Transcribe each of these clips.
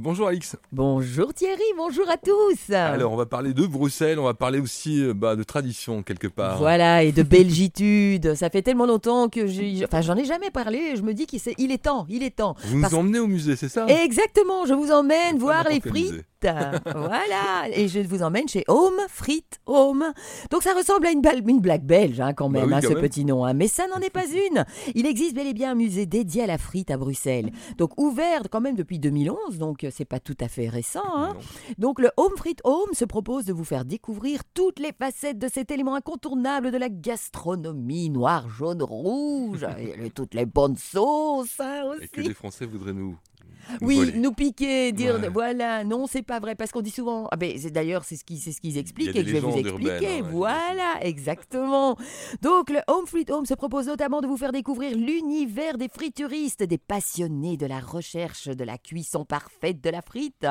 Bonjour Alix. Bonjour Thierry, bonjour à tous. Alors on va parler de Bruxelles, on va parler aussi euh, bah, de tradition quelque part. Voilà, et de belgitude. Ça fait tellement longtemps que j'ai... Enfin, j'en ai jamais parlé. Je me dis qu'il est... est temps, il est temps. Vous nous emmenez au musée, c'est ça? Exactement, je vous emmène voir les frites. Voilà, et je vous emmène chez Home Frites Home. Donc ça ressemble à une, une blague belge hein, quand bah même, hein, ce petit nom. Hein. Mais ça n'en est pas une. Il existe bel et bien un musée dédié à la frite à Bruxelles. Donc ouvert quand même depuis 2011, donc c'est pas tout à fait récent. Hein. Donc le Home Frit Home se propose de vous faire découvrir toutes les facettes de cet élément incontournable de la gastronomie noire, jaune, rouge, et toutes les bonnes sauces aussi. Et que les Français voudraient nous oui, nous piquer, dire voilà, non, c'est pas vrai, parce qu'on dit souvent. Ah ben, d'ailleurs, c'est ce qu'ils ce qu'ils expliquent et que je vais vous expliquer. voilà, exactement. Donc, le Home Fruit Home se propose notamment de vous faire découvrir l'univers des frituristes, des passionnés de la recherche de la cuisson parfaite de la frite.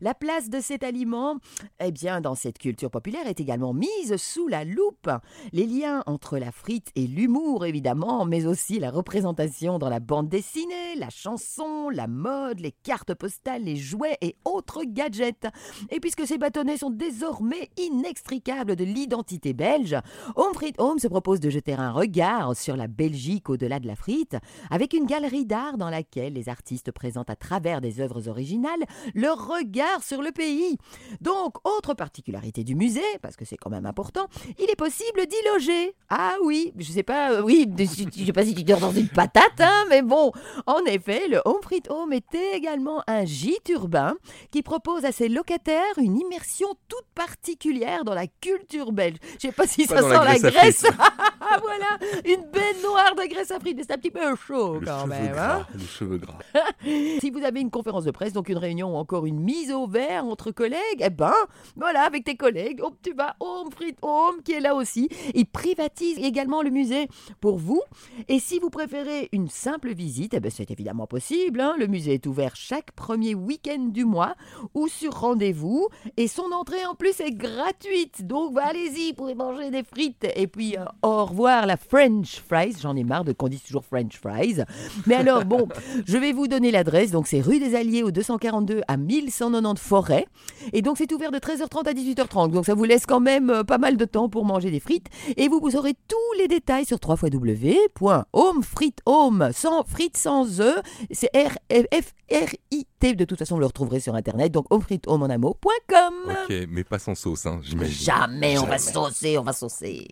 La place de cet aliment, eh bien, dans cette culture populaire, est également mise sous la loupe. Les liens entre la frite et l'humour, évidemment, mais aussi la représentation dans la bande dessinée, la chanson, la mode les cartes postales, les jouets et autres gadgets. Et puisque ces bâtonnets sont désormais inextricables de l'identité belge, Home Frit Home se propose de jeter un regard sur la Belgique au-delà de la frite, avec une galerie d'art dans laquelle les artistes présentent à travers des œuvres originales leur regard sur le pays. Donc, autre particularité du musée, parce que c'est quand même important, il est possible d'y loger. Ah oui, je sais pas, euh, oui, je sais pas si tu dors dans une patate, hein, mais bon, en effet, le Home Home était également un gîte urbain qui propose à ses locataires une immersion toute particulière dans la culture belge. Je sais pas si ça sent la, graisse. voilà, une belle noire de graisse à frites. C'est un petit peu chaud quand même. Hein. le cheveu gras. si vous avez une conférence de presse, donc une réunion ou encore une mise au vert entre collègues, eh ben voilà, avec tes collègues, hop, tu vas Home Frit Home qui est là aussi. Il privatise également le musée pour vous. Et si vous préférez une simple visite, eh ben c'est évidemment possible. Hein. Le musée est ouvert chaque premier week-end du mois ou sur rendez-vous. Et son entrée en plus est gratuite. Donc bah, allez-y, vous pouvez manger des frites. Et puis euh, au revoir la French fries. J'en ai marre de qu'on dise toujours French fries. Mais alors bon, je vais vous donner l'adresse. Donc c'est rue des Alliés au 242 à 1190 Forêt. Et donc c'est ouvert de 13h30 à 18h30. Donc ça vous laisse quand même euh, pas mal de temps pour manger des frites. Et vous, vous aurez tous les détails sur www.homefrithome sans frites sans e. C'est R F R-I-T. De toute façon, vous le retrouverez sur Internet. Donc, offrithomonamo.com. Ok, mais pas sans sauce, hein, j'imagine. Jamais, on va saucer, on va saucer.